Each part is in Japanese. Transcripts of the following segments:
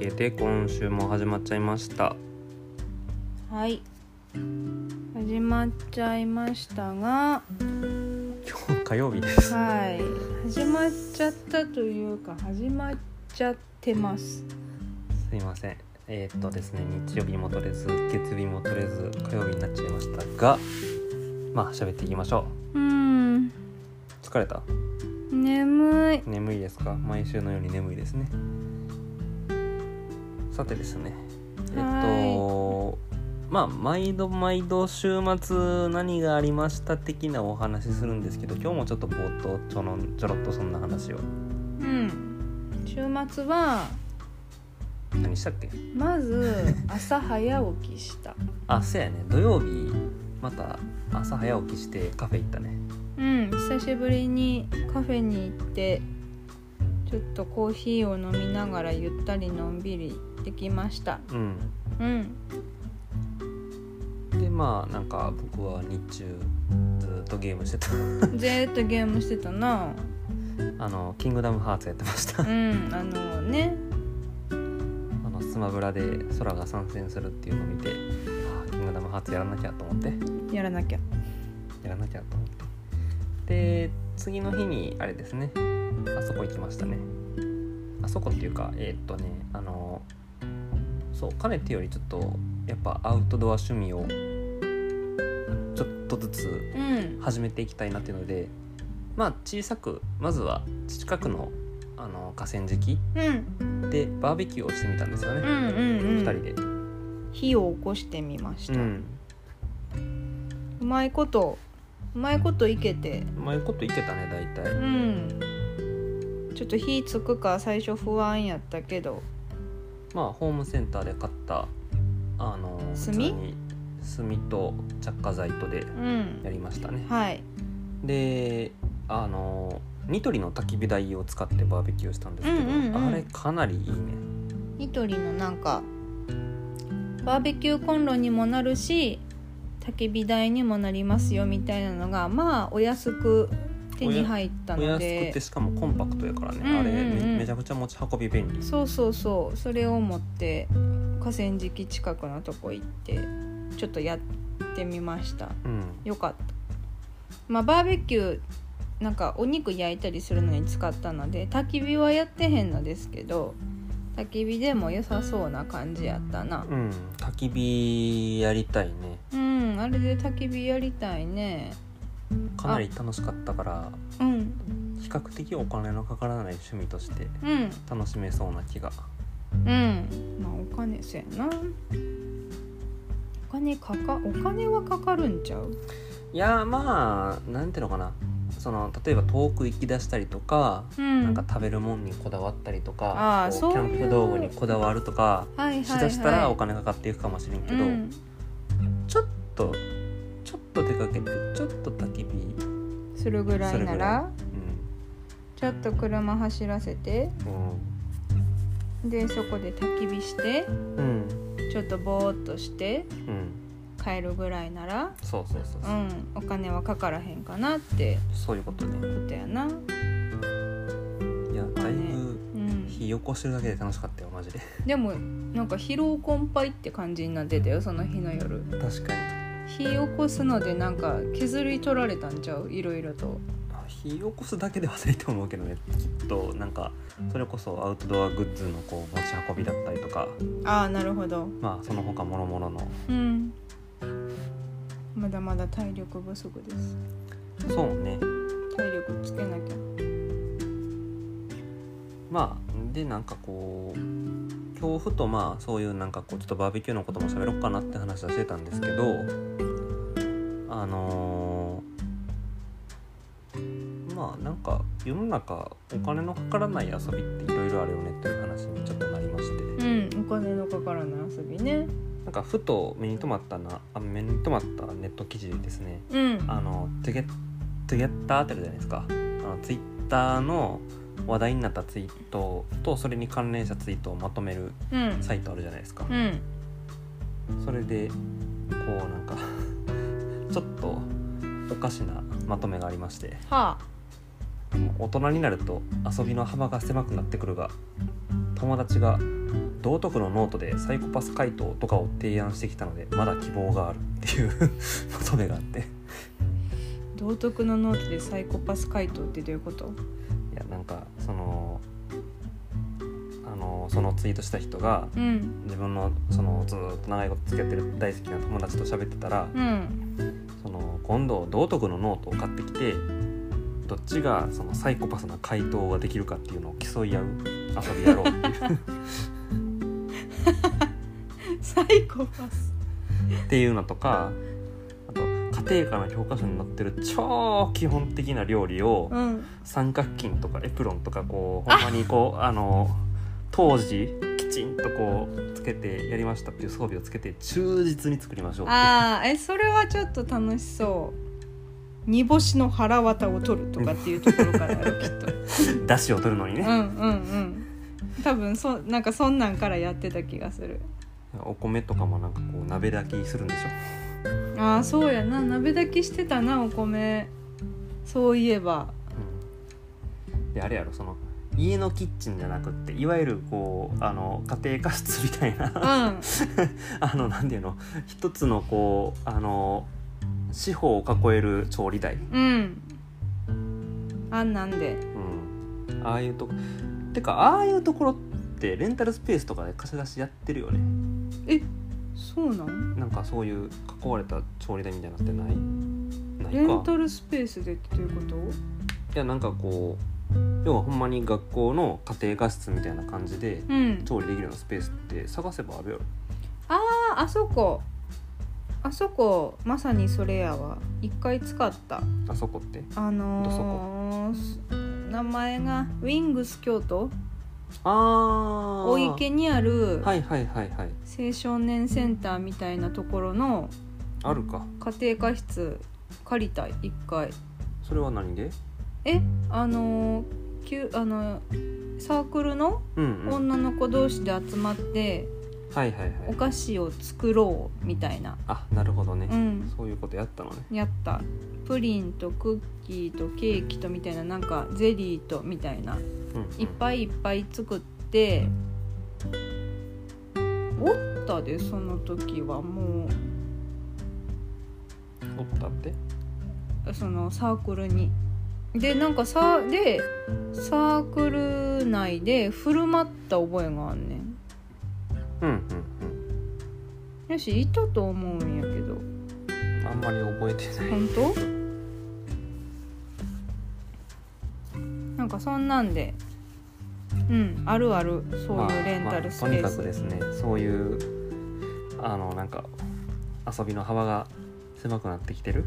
けで今週も始まっちゃいました。はい。始まっちゃいましたが今日火曜日です。はい。始まっちゃったというか始まっちゃってます。すいません。えーっとですね日曜日も取れず月曜日も取れず火曜日になっちゃいましたがまあ喋っていきましょう。ん。う疲れた？眠い。眠いですか？毎週のように眠いですねさてですね。えっとまあ毎度毎度週末何がありました的なお話しするんですけど今日もちょっと冒頭ちょのちょろっとそんな話を。うん。週末は何したっけ？まず 朝早起きした。あそうやね。土曜日また朝早起きしてカフェ行ったね。うん。久しぶりにカフェに行ってちょっとコーヒーを飲みながらゆったりのんびりできました。うん。うん。でまあなんか僕は日中ずっとゲームしてた。ずーっとゲームしてたな。あのキングダムハーツやってました。うんあのね。あのスマブラで空が参戦するっていうのを見てあーキングダムハーツやらなきゃと思って。やらなきゃ。やらなきゃと思って。で次の日にあれですね。あそこ行きましたね。あそこっていうかえーっとねあのそうかねてよりちょっとやっぱアウトドア趣味をちょっとずつうん。始めていきたいなっていうのでまあ小さくまずは近くのあの河川敷うん。でバーベキューをしてみたんですよね、うんうんうん。2人で、火を起こしてみました、う、うんまいことうまいこといけて。うまいこといけたね大体。うん。ちょっと火つくか最初不安やったけどまあホームセンターで買ったあの炭？炭と着火剤とでうん。やりましたね。はい。であのニトリの焚き火台を使ってバーベキューしたんですけど、うんうんうん。あれかなりいいね。ニトリのなんかバーベキューコンロにもなるし焚き火台にもなりますよみたいなのがまあお安く手に入ったお安くのでてしかもコンパクトやからね、うんうんうん。あれめめちゃくちゃ持ち運び便利。そうそうそう。それを持って河川敷近くのとこ行ってちょっとやってみました。うん。よかった。まあバーベキューなんかお肉焼いたりするのに使ったので焚き火はやってへんのですけど焚き火でも良さそうな感じやったな。うん。焚き火やりたいね。うん。あれで焚き火やりたいねかなり楽しかったからうん。比較的お金のかからない趣味としてうん楽しめそうな気が。うん。まあお金せやな。お金かかお金はかかるんちゃう？いやまあなんていうのかな。その例えば遠く行き出したりとか、うん。なんか食べるもんにこだわったりとあかキャンプ道具にこだわるとかはいはいしだしたらおは金かかっていくかもしれんけど、いうん。ちょっとと出かけてちょっと焚き火、するぐらいならうちょっと車走らせてん。でそこで焚き火してうん。ちょっとぼーっとしてうん。帰るぐらいならそうそうそうそう、うんお金はかからへんかなってそういうことね。ことやな。いやだいぶうん。火起こしてるだけで楽しかったよマジで。でもなんか疲労困憊って感じになってたよその日の夜。確かに火起こすのでなんか削り取られたんちゃう？いろいろと。あ火起こすだけではないと思うけどね。きっとなんかそれこそアウトドアグッズのこう持ち運びだったりとか。ああなるほど。まあその他もろもろの。うん。まだまだ体力不足です。そうね。体力つけなきゃ。まあでなんかこう今日ふとまあそういうなんかこうちょっとバーベキューのことも喋ろうかなって話はしてたんですけどあのーまあなんか世の中お金のかからない遊びっていろいろあるよねっていう話にちょっとなりまして。うんお金のかからない遊びね。なんかふと目に留まったなあ目に留まったネット記事でですね。うん。あのトゥゲトゥゲッターってあるじゃないですか。あのツイッターの話題になったツイートとそれに関連したツイートをまとめるうん。サイトあるじゃないですか、うん。それでこうなんか ちょっとおかしなまとめがありまして。は大人になると遊びの幅が狭くなってくるが友達が道徳のノートでサイコパス回答とかを提案してきたのでまだ希望がある。っていう まとめがあって。い道徳のノートでサイコパス回答ってどういうこと？やなんかそのあのそのツイートした人がうん。自分のそのずーっと長いこと付き合ってる大好きな友達と喋ってたらうん。その今度道徳のノートを買ってきてどっちがそのサイコパスな回答ができるかっていうのを競い合う遊びやろうっていう。サイコパス。っていうのとか家庭科の教科書に載ってる超基本的な料理をうん。三角巾とかエプロンとかこうほんまにこうあ。の当時きちんとこうつけてやりましたっていう装備をつけて忠実に作りましょうああえそれはちょっと楽しそう。煮干しの腹渡を取るとかっていうところからきっと。出汁を取るのにね、うんうんうん。多分そなんかそんなんからやってた気がする。お米とかもなんかこう鍋炊きするんでしょああそうやな。鍋炊きしてたなお米。そういえば。うん。であれやろその家のキッチンじゃなくっていわゆるこうあの家庭科室みたいな。うん。あのなんていうの一つのこうあの四方を囲える調理台、うん。あんなんで。うん、ああいうとこてかああいうところってレンタルスペースとかで貸し出しやってるよね。えそうなん？なんかそういう囲われた調理台みたいなのってない？レンないか。タルスペースでっていうこと？いやなんかこう要はほんまに学校の家庭科室みたいな感じでうん。調理できるようなスペースって探せばあるやろ。あああそこ。あそこ。まさにそれやわ。一回使った。あそこって？あのーす名前がウィングス京都？ああ大池にあるはいはいはいはい。青少年センターみたいなところのあるか。家庭科室借りたい一回それは何で？え？あのーきゅあのサークルのうんうん。女の子同士で集まってはいはいはい。お菓子を作ろうみたいな。あなるほどね、うん。そういうことやったのね。やったプリンとクッキーとケーキとみたいななんかゼリーとみたいな。うん、うん。いっぱいいっぱい作っておったでその時はもおったってうそのサークルに。でなんかさでサークル内で振る舞った覚えがあんねん。うんうんよしいたと思うんやけど。うんあんまり覚えてない。本当？なんかそんなんでうんあるあるそういうレンタルスペース、まあまあとにかくですねそういうあのなんか遊びの幅が狭くなってきてる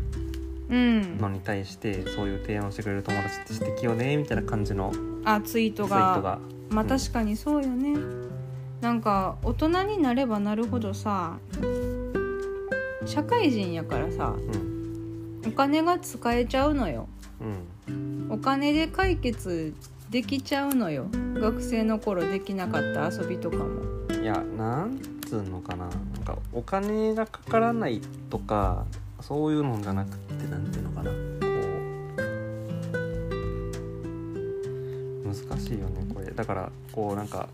うん。のに対してそういう提案をしてくれる友達って素敵よねみたいな感じのあツイートツイがートが。まあうん。確かにそうよね、なんか大人になればなるほどさ社会人やからさうん。お金が使えちゃうのよ。うんお金で解決できちゃうのよ。学生の頃できなかった遊びとかも。いやなんつうのかな。なんかお金がかからないとかそういうのじゃなくてなんていうのかな。こう難しいよねこれ。だからこうなんか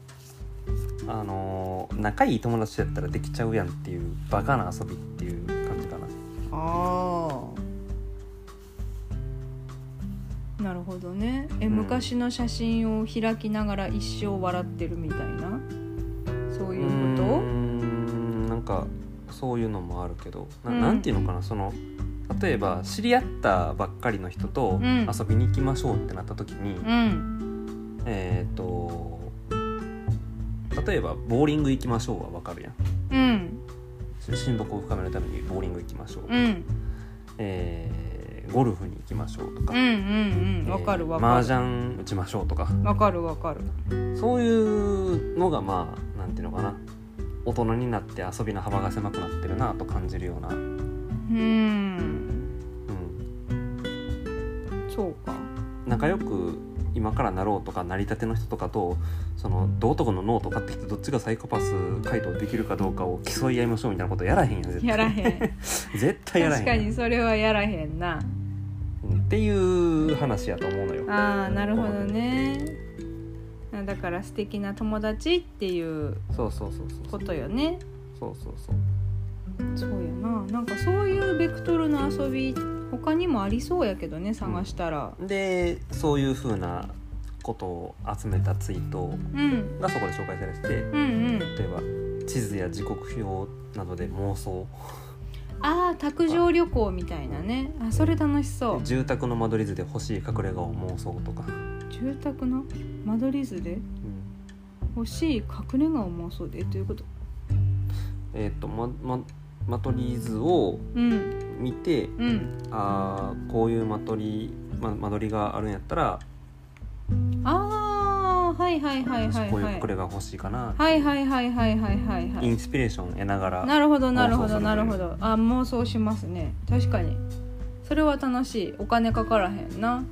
あのー仲いい友達やったらできちゃうやんっていうバカな遊びっていう感じかな。ああなるほどね。え、うん。昔の写真を開きながら一生笑ってるみたいな？そういうこと？うーん。なんかそういうのもあるけど。な,、うん。なんていうのかな？その例えば知り合ったばっかりの人とうん。遊びに行きましょうってなった時に、うん。えっ、と例えばボーリング行きましょうはわかるやん。うん。親睦を深めるためにボーリング行きましょう、うん。えーゴルフに行きましょうとか、うんうんうん。わかるわ麻か雀打ちましょうとか。るわかるわかる。そういうのがまあなんていうのかな。大人になって遊びの幅が狭くなってるなと感じるような、うん、うん。そうか。仲良く今からなろうとかなりたての人とかとその道徳のノート買ってきてどっちがサイコパス回答できるかどうかを競い合いましょうみたいなことやらへんやん絶対やらへん絶対やらへんやん確かにそれはやらへんなうんっていう話やと思うのよ。ああなるほどね。だから素敵な友達っていうそうそうそうそうことよね。そうそうそう。そうやな。なんかそういうベクトルの遊び他にもありそうやけどね探したら。でそういうふうなことを集めたツイートうん。がそこで紹介されててうんうん。例えば地図や時刻表などで妄想ああ卓上旅行みたいなね。あそれ楽しそう。住宅の間取り図で欲しい隠れ家を妄想とか、住宅の間取り図で？うん。欲しい隠れ家を妄想で？どういうこと？えっ、とまま間取り図をうん。見てうん。あーこういう間取り、ま、間取りがあるんやったらああはいはいはいはい私こういうはい隠れ家欲しいかな、はいはいはいはいはいはいはい。インスピレーション得ながらなるほどなるほどなるほど。あ妄想しますね。確かに。それは楽しい。お金かからへんな。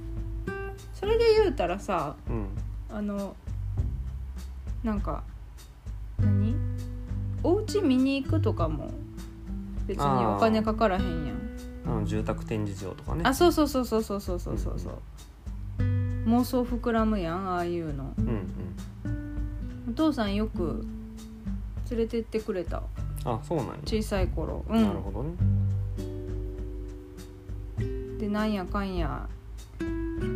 それで言うたらさうん。あのなんか何？お家見に行くとかも別にお金かからへんやん。あの住宅展示場とかね。あそうそうそうそうそうそうそう。そうそう妄想膨らむやんああいうの。うんうん。お父さんよく連れてってくれた。あそうなんや、小さい頃。うなるほどね。んでなんやかんや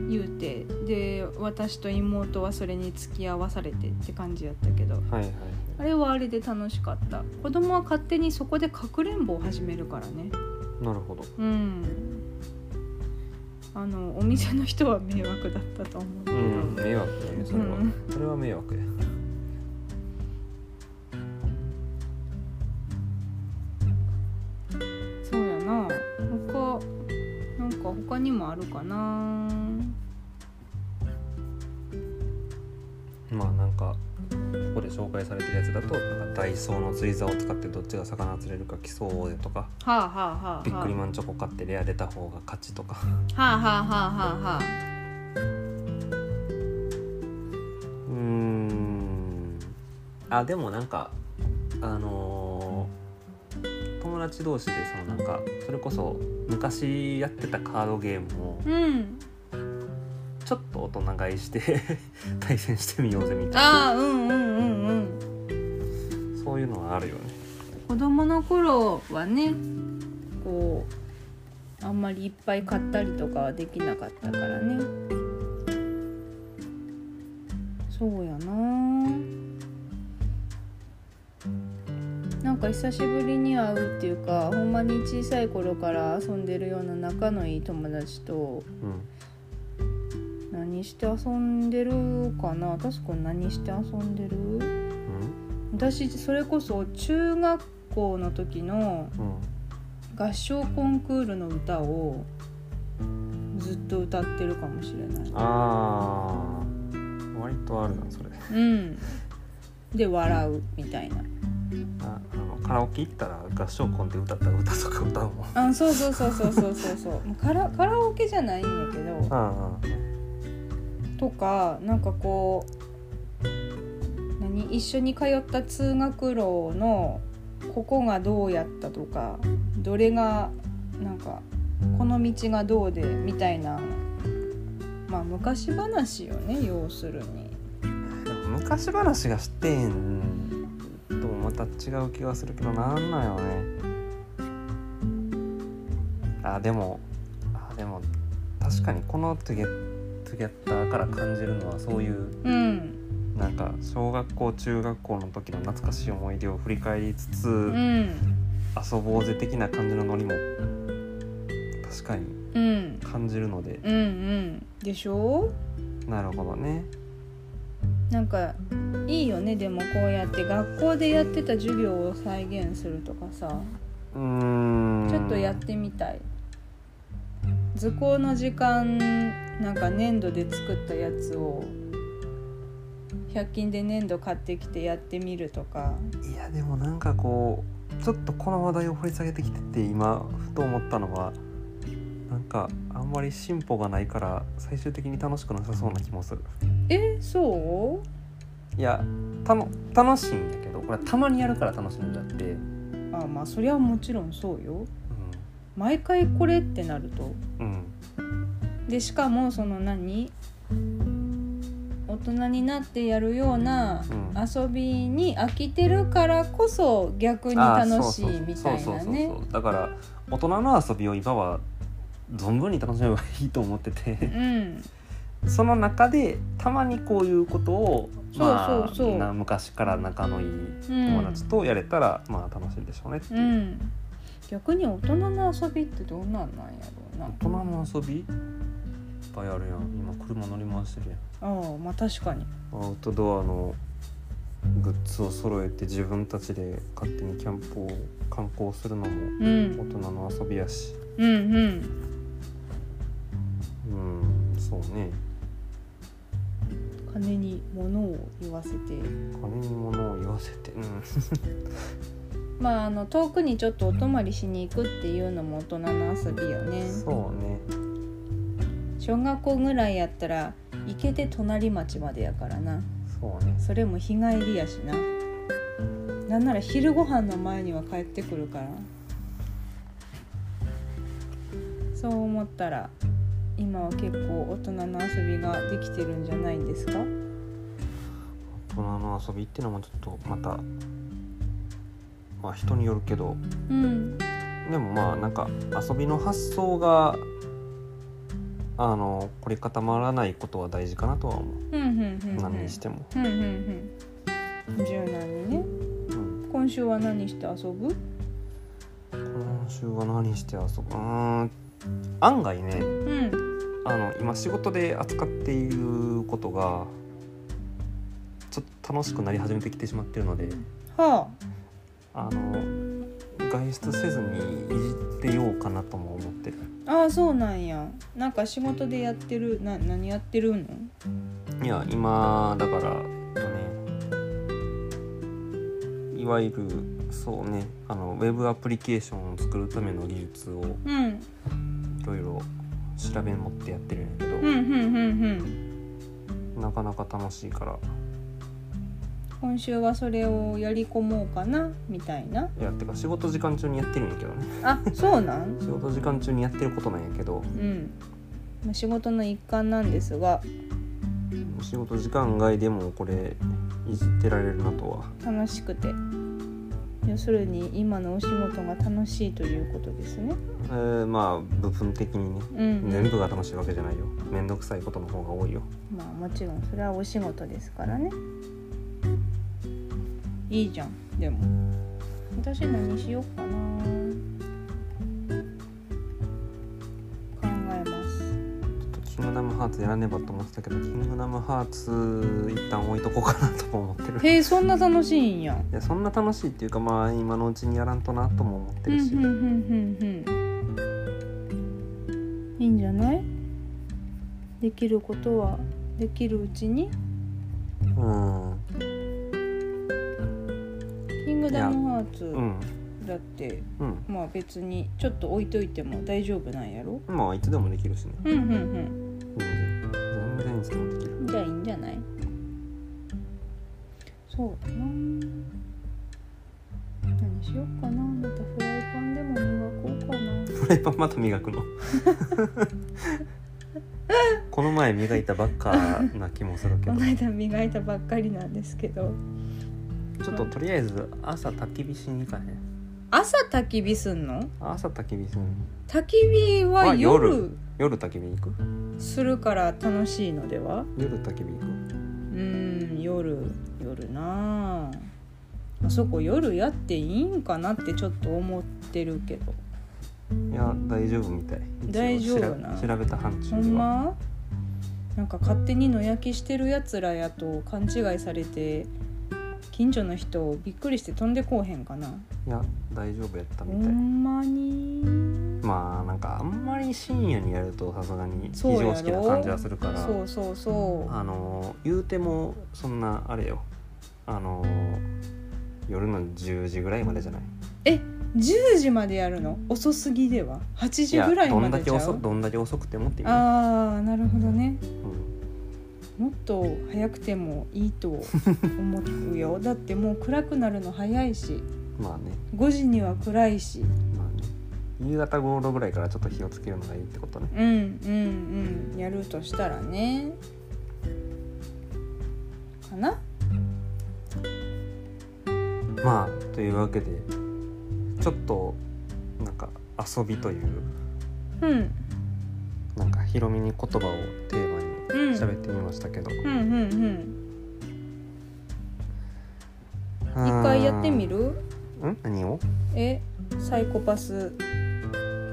言うてで私と妹はそれに付き合わされてって感じやったけど。はいはいはい。あれはあれで楽しかった。子供は勝手にそこでかくれんぼを始めるからね。なるほど。うんあのお店の人は迷惑だったと思うけうど、ん迷惑だねそれは、うん。それは迷惑やれてるやつだとなんかダイソーの釣り竿を使ってどっちが魚釣れるか競おうでとかはあはあはあビックリはマンチョコ買ってレア出た方が勝ちとか。あはあはあはあはあはあ。うーん。あでもなんかあのー友達同士でそのなんかそれこそ昔やってたカードゲームをうん。ちょっと大人買いして 対戦してみようぜみたいな。うんうんそういうのはあるよね。子供の頃はねこうあんまりいっぱい買ったりとかはできなかったからね。そうやな。なんか久しぶりに会うっていうかほんまに小さい頃から遊んでるような仲のいい友達とうん。何して遊んでるかな？確か何して遊んでる？うん私それこそ中学校の時のうん合唱コンクールの歌をずっと歌ってるかもしれない。あー割とあるなそれ。うん。で笑うみたいな。ああのカラオケ行ったら合唱コンで歌ったら歌とか歌うもん。あそうそうそうそうそうそう。そうもうカラカラオケじゃないんやけど。あとかなんかこう何一緒に通った通学路のここがどうやったとかどれがなんかこの道がどうでみたいなまあ昔話よね要するに。昔話が知ってんともまた違う気がするけどなんなんよね。あでもあでも確かにこのトゥゲトゥゲッターから感じるのはそういううんなんか小学校中学校の時の懐かしい思い出を振り返りつつ、うん。遊ぼうぜ的な感じのノリも確かにうん。感じるので。うんうん。でしょ？なるほどね。なんかいいよねでもこうやって学校でやってた授業を再現するとかさ。うーん。ちょっとやってみたい。図工の時間なんか粘土で作ったやつを100均で粘土買ってきてやってみるとか。いやでもなんかこうちょっとこの話題を掘り下げてきてて今ふと思ったのはなんかあんまり進歩がないから最終的に楽しくなさそうな気もする。えそう？いやたの楽しいんやけどこれはたまにやるから楽しいんだって、あまあそれはもちろんそうよ。毎回これってなると。うんうん。でしかもその何？大人になってやるようなうん。遊びに飽きてるからこそ逆に楽しいみたいなね。だから大人の遊びを今は存分に楽しめばいいと思ってうてん。その中でたまにこういうことをまあ昔から仲のいい友達とやれたら、まあ楽しいでしょうねっていう。う、ん。逆に大人の遊びってどうなんなんやろうな。大人の遊び？ぱいあるやん。今車乗り回してるやん。ああまあ確かに。アウトドアのグッズを揃えて自分たちで勝手にキャンプを観光するのもうん。大人の遊びやし。うんうん。うんそうね。金に物を言わせて。金に物を言わせて。うん。まああの遠くにちょっとお泊まりしに行くっていうのも大人の遊びよね。そうね小学校ぐらいやったら行けて隣町までやからな。そうね。それも日帰りやしな。なんなら昼ご飯の前には帰ってくるから。そう思ったら今は結構大人の遊びができてるんじゃないんですか？大人の遊びっていうのもちょっとまたまあ人によるけど。うん。でもまあなんか遊びの発想があの凝り固まらないことは大事かなとは思う、うんうんうんうん。何にしても、うんうんうん。柔軟にね。うん、今週は何して遊ぶ？今週は何して遊ぶ？うーん。案外ねうん。あの今仕事で扱っていることがちょっと楽しくなり始めてきてしまってるので。はあ。の外出せずにいじってようかなとも思ってる。あああそうなんや。なんか仕事でやってるな何やってるの？いや今だからねいわゆるそうねあのウェブアプリケーションを作るための技術をうん。いろいろ調べ持ってやってるんやけど、うんうんうんうん。なかなか楽しいから今週はそれをやり込もうかなみたいな。いやてか仕事時間中にやってるんやけどね。あそうなん？仕事時間中にやってることなんやけど。うん。まあ仕事の一環なんですが。仕事時間外でもこれいじってられるなとは。楽しくて。要するに今のお仕事が楽しいということですね。えーまあ部分的にね。うん。全部が楽しいわけじゃないよ。めんどくさいことの方が多いよ。まあもちろんそれはお仕事ですからねいいじゃん。でも。私何しようかな。考えます。ちょっとキングダムハーツやらねばと思ってたけどキングダムハーツ一旦置いとこうかなとも思ってる。へえそんな楽しいんや。いやそんな楽しいっていうかまあ今のうちにやらんとなとも思ってるし、うんうんうんうんうん。いいんじゃない？できることはできるうちに？うんダムハーツうん。だってうん。まあ別にちょっと置いといても大丈夫なんやろ？まあいつでもできるしね。うんうんうん。全然いつでもできる。じゃあいいんじゃない？そう。だな何しようかな。またフライパンでも磨こうかな。フライパンまた磨くの？この前磨いたばっかな気もするけど。この間磨いたばっかりなんですけどちょっととりあえず朝焚き火しに行かへん？朝焚き火すんの？朝焚き火する焚き火はあ夜。夜。夜焚き火行く？するから楽しいのでは？夜焚き火行く。うーん夜夜な。ああそこ夜やっていいんかなってちょっと思ってるけど。いや大丈夫みたい。大丈夫な。調調べた範疇でほはんま？なんか勝手に野焼きしてるやつらやと勘違いされて近所の人びっくりして飛んでこうへんかな。いや大丈夫やったほみたい。んまに。まあなんかあんまり深夜にやるとさすがに非常識な感じはするからそうそうそう。あの言うてもそんなあれよ。あの夜の10時ぐらいまでじゃない？え10時までやるの？遅すぎでは？8いや時ぐらいどんだけまでちゃう？遅どんだけ遅くてもってああなるほどね。うんもっと早くてもいいと思うよ。だってもう暗くなるの早いし。まあね。5時には暗いし。まあね。夕方頃ぐらいからちょっと火をつけるのがいいってことね。うんうんうん。やるとしたらね。かな？まあというわけでちょっとなんか遊びといううん。なんかヒロミに言葉をテーマうんに喋ってみましたけど、うんうんうん。一回やってみる？ん？何を？えサイコパス。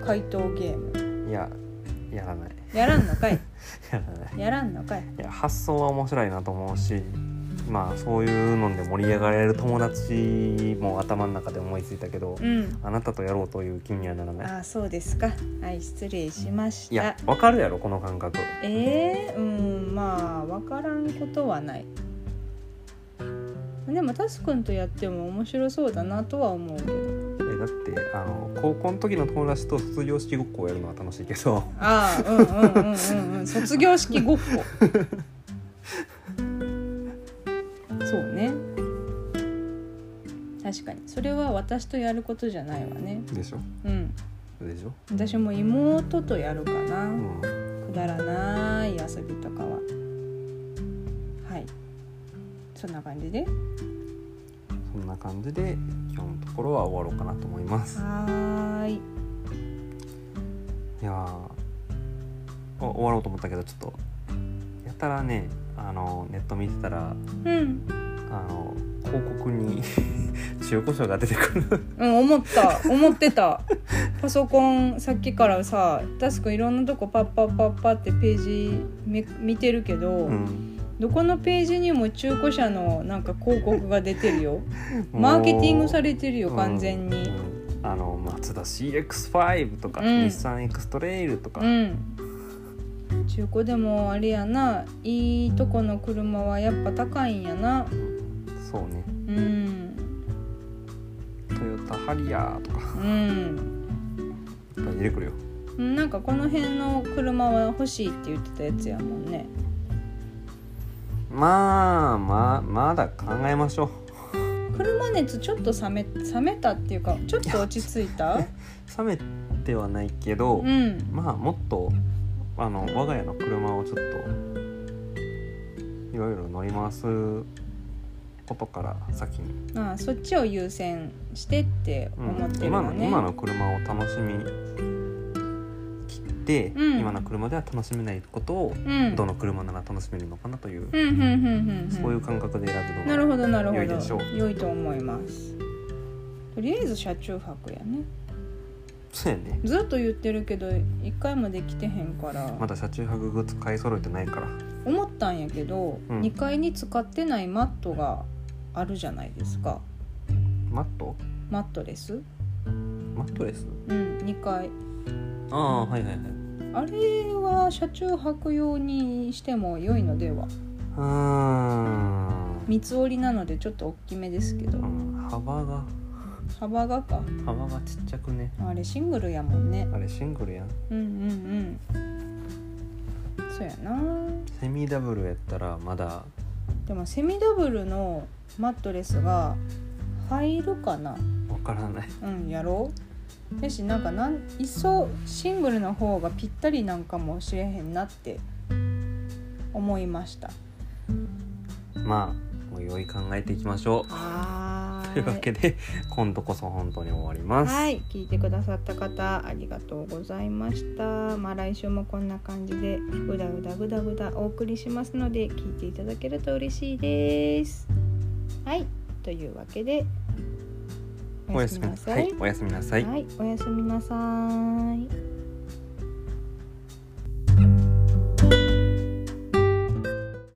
回答ゲーム。いややらない。やらんのかい。やらない。やらんのかい。いや発想は面白いなと思うしまあそういうので盛り上がれる友達も頭の中で思いついたけど、うん。あなたとやろうという気にはならない？あそうですか。はい失礼しましいやたわかるやろこの感覚。えー、うんまあ分からんことはない。でもタスくんとやっても面白そうだなとは思うけど。えだってあの高校の時の友達と卒業式ごっこをやるのは楽しいけど。ああうんうんうんうんうん。卒業式ごっこ 確かに。それは私とやることじゃないわね。でしょ？うん。でしょ、私も妹とやるかな、うん、くだらない遊びとかは。はい。そんな感じで？そんな感じで今日のところは終わろうかなと思います。はーい。いや終わろうと思ったけどちょっとやたらねあのネット見てたらうん。あの広告に中古車が出てくる。うん思った。思ってた。パソコンさっきからさタスクいろんなとこパッパッパッパってページめ見てるけど、うん。どこのページにも中古車のなんか広告が出てるよ。マーケティングされてるよ完全に。うん。あのマツダ CX5 とか、うん。日産エクストレイルとか、うん。中古でもあれやな。いいとこの車はやっぱ高いんやな。そうね。うんタハリアーとか。うん。いっぱい出てくるよ。なんかこの辺の車は欲しいって言ってたやつやもんね。まあまあまだ考えましょう。車熱ちょっと冷め冷めたっていうかちょっと落ち着いた？冷めてはないけど、うん。まあもっとあの我が家の車をちょっといろいろ乗り回すことから先に、ああそっちを優先してってうん。思ってる今のね、の今の車を楽しみ切って、うん。今の車では楽しめないことを、うん。どの車なら楽しめるのかなという、うんうんうんうんうんそういう感覚で選ぶのがなるほどなるほど。良いでしょう。良いと思います。とりあえず車中泊やね。そうやね。ずっと言ってるけど一回もできてへんから、まだ車中泊グッズ買い揃えてないから。思ったんやけど、うん。2階に使ってないマットがあるじゃないですか。マット？マットレス？マットレス？うん2階。ああはいはいはい。あれは車中泊用にしても良いのでは？うーん。三つ折りなのでちょっと大きめですけど。うん幅が。幅がか。幅がちっちゃくね。あれシングルやもんね。あれシングルやん。うんうんうん。そうやな。セミダブルやったらまだでもセミダブルのマットレスが入るかな？わからない。うんやろう。やしなんかなんいっそシングルの方がぴったりなんかもしれへんなって思いました。まあおいおい考えていきましょはうというわけで今度こそ本当に終わります、はい。聞いてくださった方ありがとうございました。まあ来週もこんな感じでぐだぐだぐだぐだお送りしますので聞いていただけると嬉しいです。はい。というわけでおやすみなさい、おやすみなさい。はい、おやすみなさい。